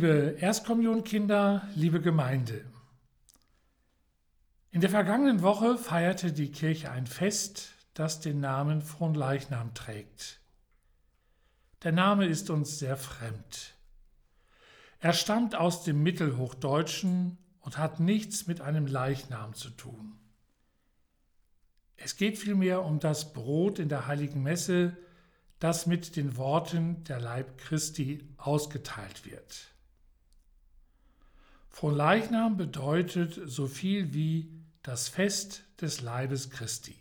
Liebe Erstkommunionkinder, liebe Gemeinde. In der vergangenen Woche feierte die Kirche ein Fest, das den Namen Fronleichnam trägt. Der Name ist uns sehr fremd. Er stammt aus dem Mittelhochdeutschen und hat nichts mit einem Leichnam zu tun. Es geht vielmehr um das Brot in der heiligen Messe, das mit den Worten der Leib Christi ausgeteilt wird. Fronleichnam bedeutet so viel wie das Fest des Leibes Christi.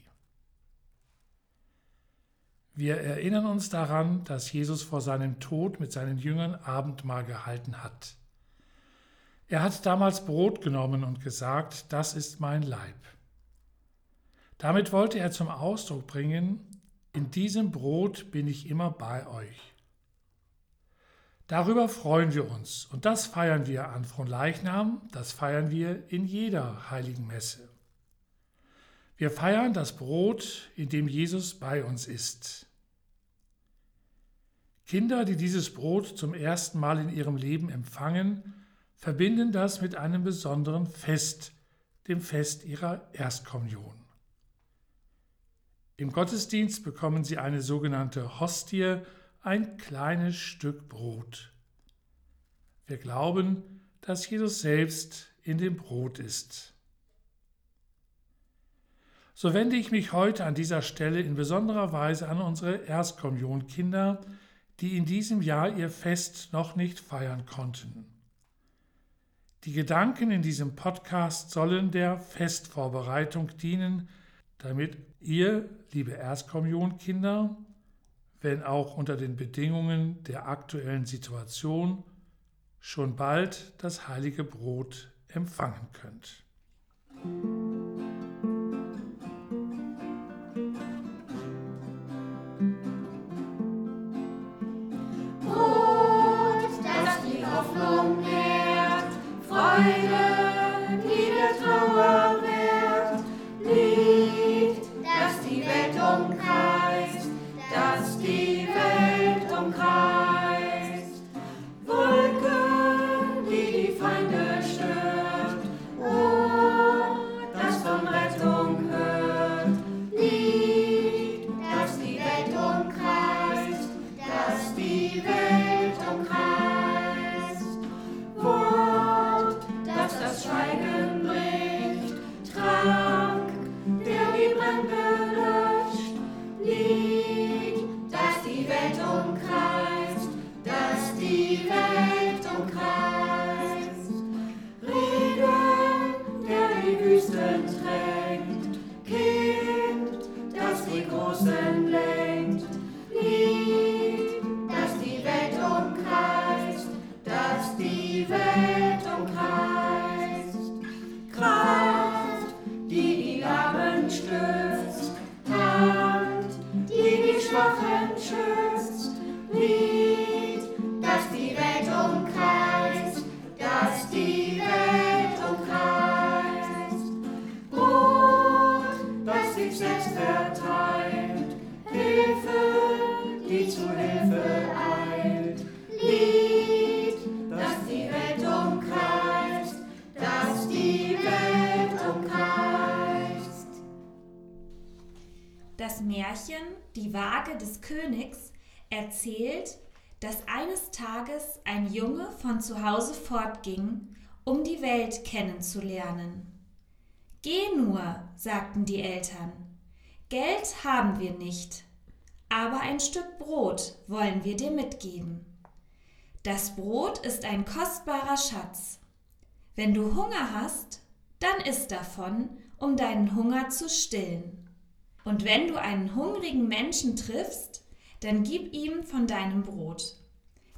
Wir erinnern uns daran, dass Jesus vor seinem Tod mit seinen Jüngern Abendmahl gehalten hat. Er hat damals Brot genommen und gesagt, das ist mein Leib. Damit wollte er zum Ausdruck bringen, in diesem Brot bin ich immer bei euch. Darüber freuen wir uns und das feiern wir an Fronleichnam, das feiern wir in jeder heiligen Messe. Wir feiern das Brot, in dem Jesus bei uns ist. Kinder, die dieses Brot zum ersten Mal in ihrem Leben empfangen, verbinden das mit einem besonderen Fest, dem Fest ihrer Erstkommunion. Im Gottesdienst bekommen sie eine sogenannte Hostie, ein kleines Stück Brot. Wir glauben, dass Jesus selbst in dem Brot ist. So wende ich mich heute an dieser Stelle in besonderer Weise an unsere Erstkommunionkinder, die in diesem Jahr ihr Fest noch nicht feiern konnten. Die Gedanken in diesem Podcast sollen der Festvorbereitung dienen, damit ihr, liebe Erstkommunionkinder, wenn auch unter den Bedingungen der aktuellen Situation, schon bald das heilige Brot empfangen könnt. Junge von zu Hause fortging, um die Welt kennenzulernen. Geh nur, sagten die Eltern. Geld haben wir nicht, aber ein Stück Brot wollen wir dir mitgeben. Das Brot ist ein kostbarer Schatz. Wenn du Hunger hast, dann iss davon, um deinen Hunger zu stillen. Und wenn du einen hungrigen Menschen triffst, dann gib ihm von deinem Brot.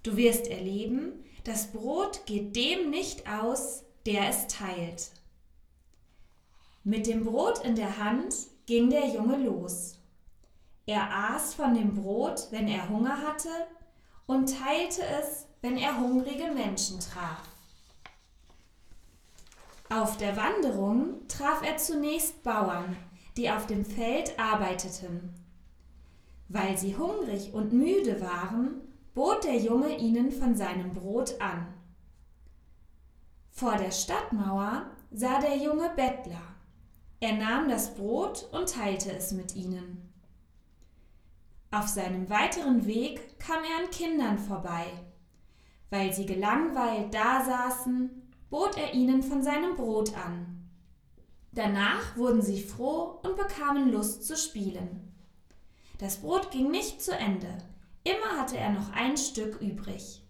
Du wirst erleben, das Brot geht dem nicht aus, der es teilt. Mit dem Brot in der Hand ging der Junge los. Er aß von dem Brot, wenn er Hunger hatte, und teilte es, wenn er hungrige Menschen traf. Auf der Wanderung traf er zunächst Bauern, die auf dem Feld arbeiteten. Weil sie hungrig und müde waren, bot der Junge ihnen von seinem Brot an. Vor der Stadtmauer sah der Junge Bettler. Er nahm das Brot und teilte es mit ihnen. Auf seinem weiteren Weg kam er an Kindern vorbei. Weil sie gelangweilt dasaßen, bot er ihnen von seinem Brot an. Danach wurden sie froh und bekamen Lust zu spielen. Das Brot ging nicht zu Ende, immer hatte er noch ein Stück übrig.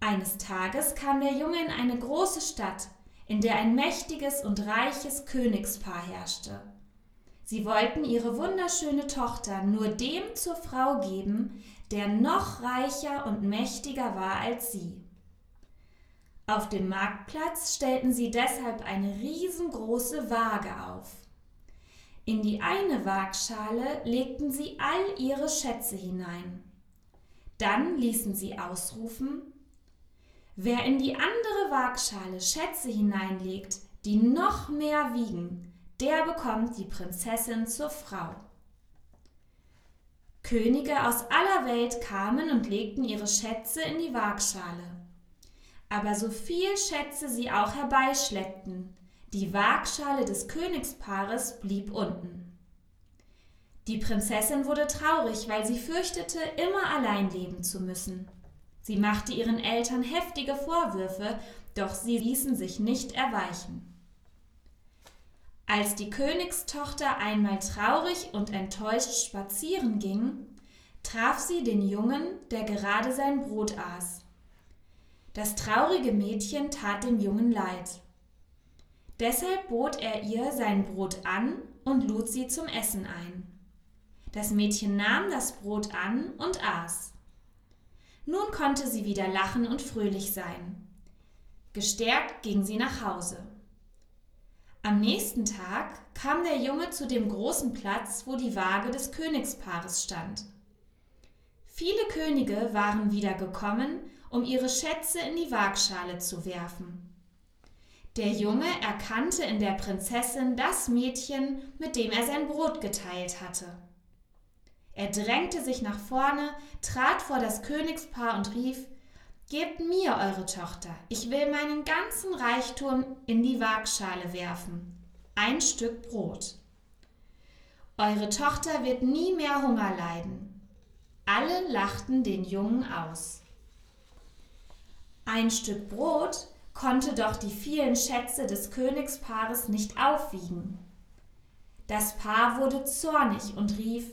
Eines Tages kam der Junge in eine große Stadt, in der ein mächtiges und reiches Königspaar herrschte. Sie wollten ihre wunderschöne Tochter nur dem zur Frau geben, der noch reicher und mächtiger war als sie. Auf dem Marktplatz stellten sie deshalb eine riesengroße Waage auf. In die eine Waagschale legten sie all ihre Schätze hinein. Dann ließen sie ausrufen Wer in die andere Waagschale Schätze hineinlegt, die noch mehr wiegen, der bekommt die Prinzessin zur Frau. Könige aus aller Welt kamen und legten ihre Schätze in die Waagschale. Aber so viel Schätze sie auch herbeischleppten, die Waagschale des Königspaares blieb unten. Die Prinzessin wurde traurig, weil sie fürchtete, immer allein leben zu müssen. Sie machte ihren Eltern heftige Vorwürfe, doch sie ließen sich nicht erweichen. Als die Königstochter einmal traurig und enttäuscht spazieren ging, traf sie den Jungen, der gerade sein Brot aß. Das traurige Mädchen tat dem Jungen leid. Deshalb bot er ihr sein Brot an und lud sie zum Essen ein. Das Mädchen nahm das Brot an und aß. Nun konnte sie wieder lachen und fröhlich sein. Gestärkt ging sie nach Hause. Am nächsten Tag kam der Junge zu dem großen Platz, wo die Waage des Königspaares stand. Viele Könige waren wieder gekommen, um ihre Schätze in die Waagschale zu werfen. Der Junge erkannte in der Prinzessin das Mädchen, mit dem er sein Brot geteilt hatte. Er drängte sich nach vorne, trat vor das Königspaar und rief Gebt mir eure Tochter, ich will meinen ganzen Reichtum in die Waagschale werfen. Ein Stück Brot. Eure Tochter wird nie mehr Hunger leiden. Alle lachten den Jungen aus. Ein Stück Brot konnte doch die vielen Schätze des Königspaares nicht aufwiegen. Das Paar wurde zornig und rief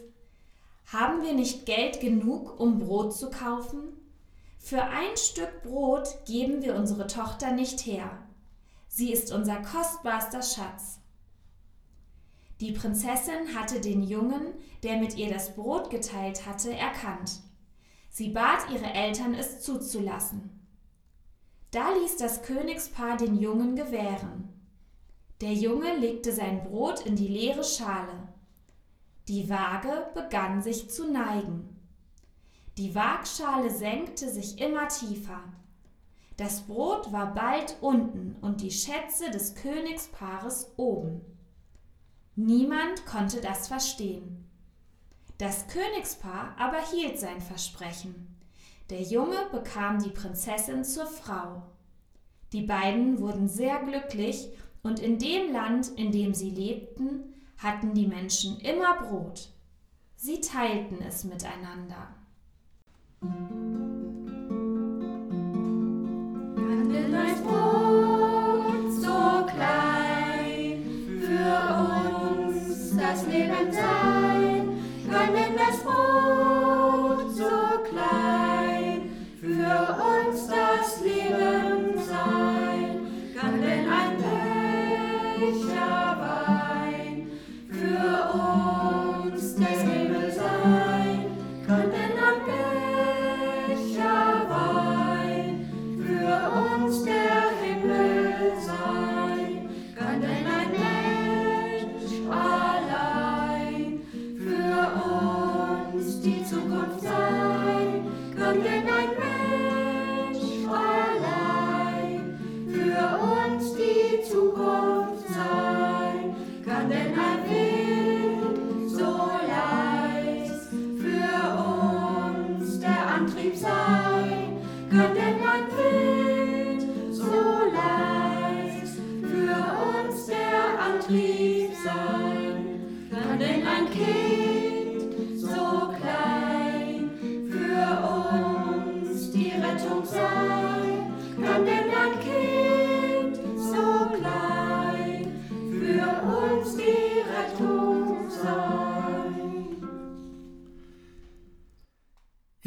haben wir nicht Geld genug, um Brot zu kaufen? Für ein Stück Brot geben wir unsere Tochter nicht her. Sie ist unser kostbarster Schatz. Die Prinzessin hatte den Jungen, der mit ihr das Brot geteilt hatte, erkannt. Sie bat ihre Eltern, es zuzulassen. Da ließ das Königspaar den Jungen gewähren. Der Junge legte sein Brot in die leere Schale. Die Waage begann sich zu neigen. Die Waagschale senkte sich immer tiefer. Das Brot war bald unten und die Schätze des Königspaares oben. Niemand konnte das verstehen. Das Königspaar aber hielt sein Versprechen. Der Junge bekam die Prinzessin zur Frau. Die beiden wurden sehr glücklich und in dem Land, in dem sie lebten, hatten die Menschen immer Brot. Sie teilten es miteinander. Kann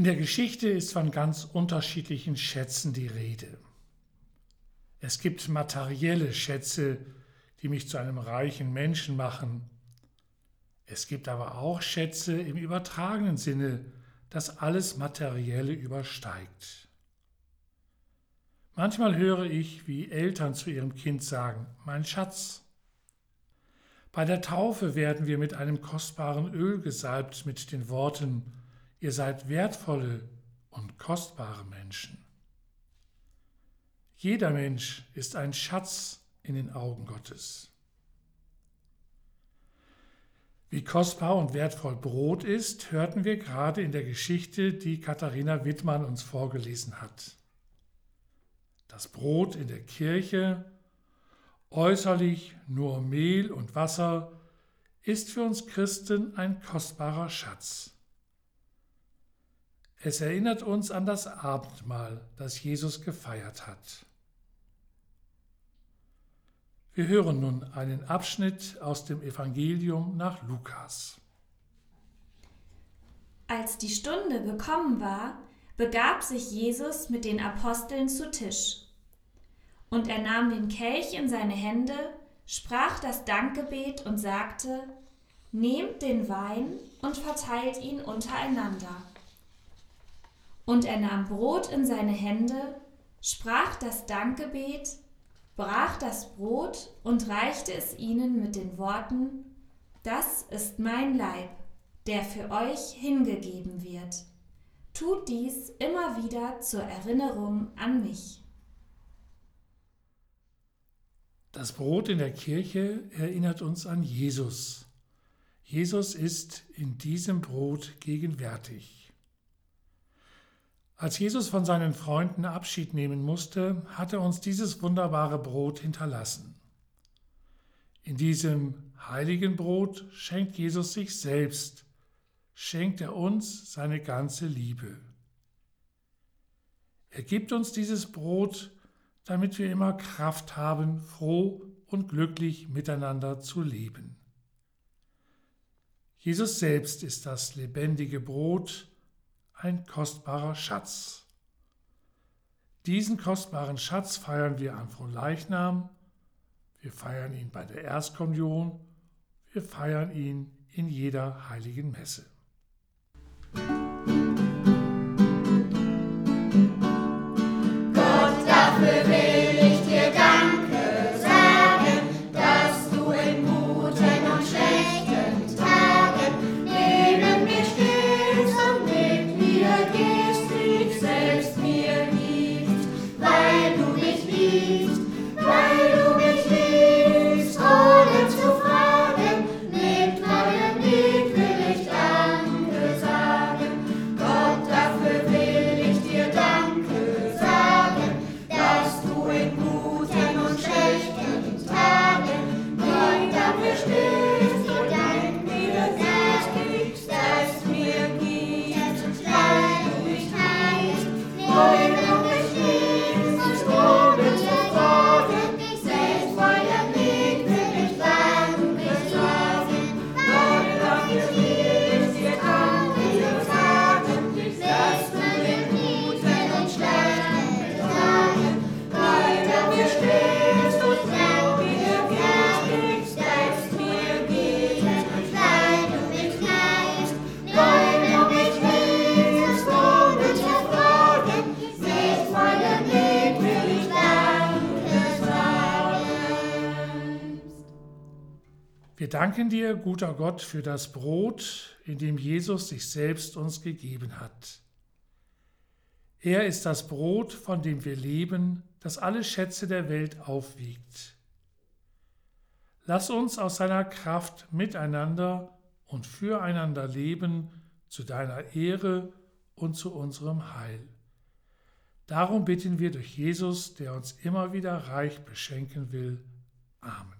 In der Geschichte ist von ganz unterschiedlichen Schätzen die Rede. Es gibt materielle Schätze, die mich zu einem reichen Menschen machen. Es gibt aber auch Schätze im übertragenen Sinne, das alles Materielle übersteigt. Manchmal höre ich, wie Eltern zu ihrem Kind sagen, mein Schatz. Bei der Taufe werden wir mit einem kostbaren Öl gesalbt mit den Worten, ihr seid wertvolle und kostbare Menschen. Jeder Mensch ist ein Schatz in den Augen Gottes. Wie kostbar und wertvoll Brot ist, hörten wir gerade in der Geschichte, die Katharina Wittmann uns vorgelesen hat. Das Brot in der Kirche, äußerlich nur Mehl und Wasser, ist für uns Christen ein kostbarer Schatz. Es erinnert uns an das Abendmahl, das Jesus gefeiert hat. Wir hören nun einen Abschnitt aus dem Evangelium nach Lukas. Als die Stunde gekommen war, begab sich Jesus mit den Aposteln zu Tisch. Und er nahm den Kelch in seine Hände, sprach das Dankgebet und sagte, Nehmt den Wein und verteilt ihn untereinander. Und er nahm Brot in seine Hände, sprach das Dankgebet, brach das Brot und reichte es ihnen mit den Worten, Das ist mein Leib, der für euch hingegeben wird. Tut dies immer wieder zur Erinnerung an mich. Das Brot in der Kirche erinnert uns an Jesus. Jesus ist in diesem Brot gegenwärtig. Als Jesus von seinen Freunden Abschied nehmen musste, hat er uns dieses wunderbare Brot hinterlassen. In diesem heiligen Brot schenkt Jesus sich selbst, schenkt er uns seine ganze Liebe. Er gibt uns dieses Brot, damit wir immer Kraft haben, froh und glücklich miteinander zu leben. Jesus selbst ist das lebendige Brot, ein kostbarer Schatz. Diesen kostbaren Schatz feiern wir an Fronleichnam, wir feiern ihn bei der Erstkommunion, wir feiern ihn in jeder heiligen Messe. Danken dir, guter Gott, für das Brot, in dem Jesus sich selbst uns gegeben hat. Er ist das Brot, von dem wir leben, das alle Schätze der Welt aufwiegt. Lass uns aus seiner Kraft miteinander und füreinander leben zu deiner Ehre und zu unserem Heil. Darum bitten wir durch Jesus, der uns immer wieder reich beschenken will. Amen.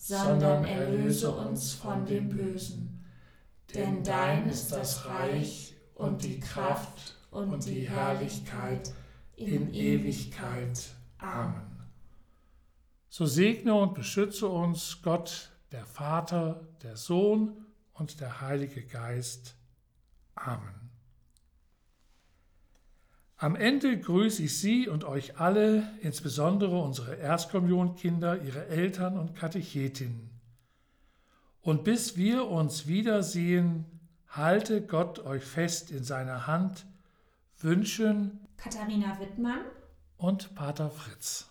sondern erlöse uns von dem Bösen. Denn dein ist das Reich und die Kraft und die Herrlichkeit in Ewigkeit. Amen. So segne und beschütze uns Gott, der Vater, der Sohn und der Heilige Geist. Amen. Am Ende grüße ich Sie und euch alle, insbesondere unsere Erstkommunionkinder, ihre Eltern und Katechetinnen. Und bis wir uns wiedersehen, halte Gott euch fest in seiner Hand, wünschen Katharina Wittmann und Pater Fritz.